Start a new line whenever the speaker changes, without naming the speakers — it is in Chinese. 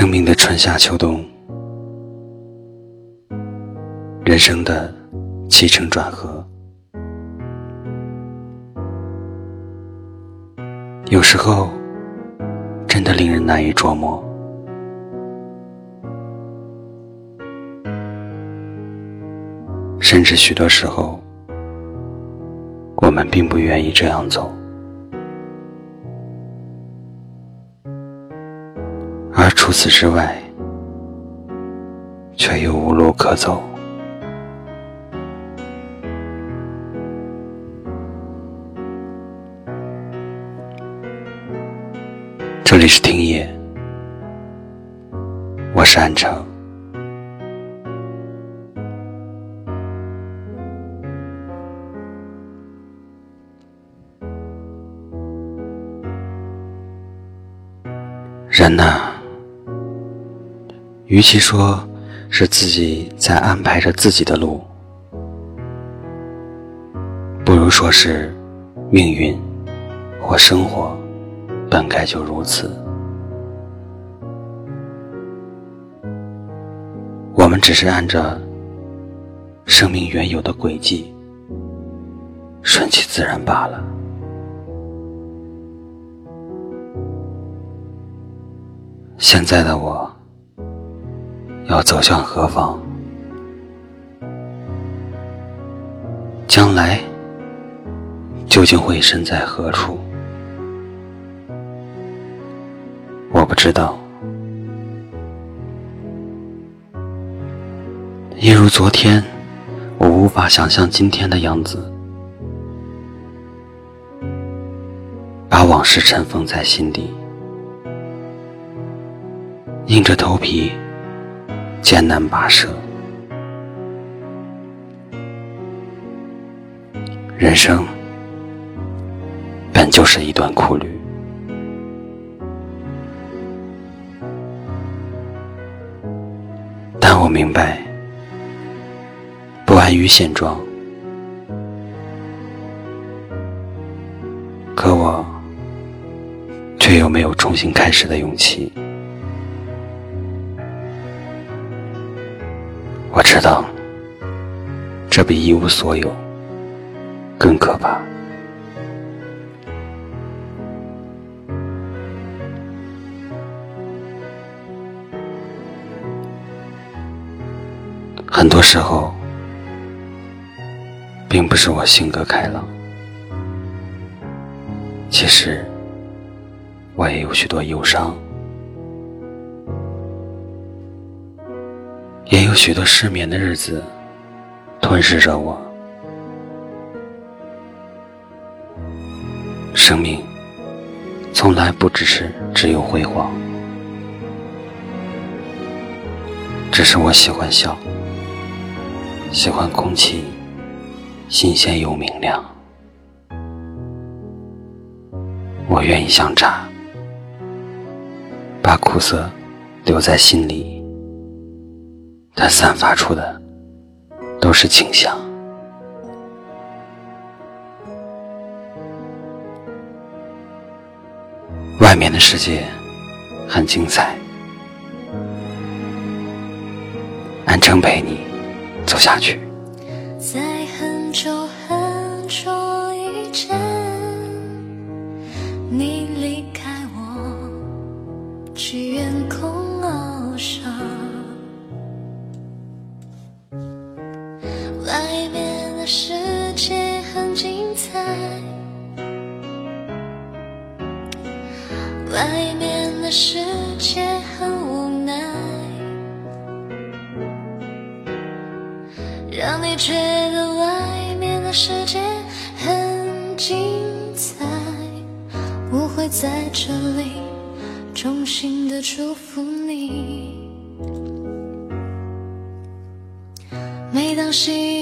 生命的春夏秋冬，人生的起承转合，有时候真的令人难以琢磨。甚至许多时候，我们并不愿意这样走，除此之外，却又无路可走。这里是听夜，我是安城。人呐，与其说是自己在安排着自己的路，不如说是命运或生活本该就如此。我们只是按着生命原有的轨迹，顺其自然罢了。现在的我要走向何方？将来究竟会身在何处？我不知道。一如昨天，我无法想象今天的样子，把往事尘封在心底。硬着头皮，艰难跋涉。人生本就是一段苦旅，但我明白，不安于现状，可我却又没有重新开始的勇气。我知道，这比一无所有更可怕。很多时候，并不是我性格开朗，其实我也有许多忧伤。有许多失眠的日子吞噬着我。生命从来不只是只有辉煌，只是我喜欢笑，喜欢空气新鲜又明亮。我愿意像茶，把苦涩留在心里。它散发出的都是清香。外面的世界很精彩，安城陪你走下去。
在很久很久以前，你外面的世界很精彩，外面的世界很无奈，让你觉得外面的世界很精彩。我会在这里衷心的祝福你。每当夕阳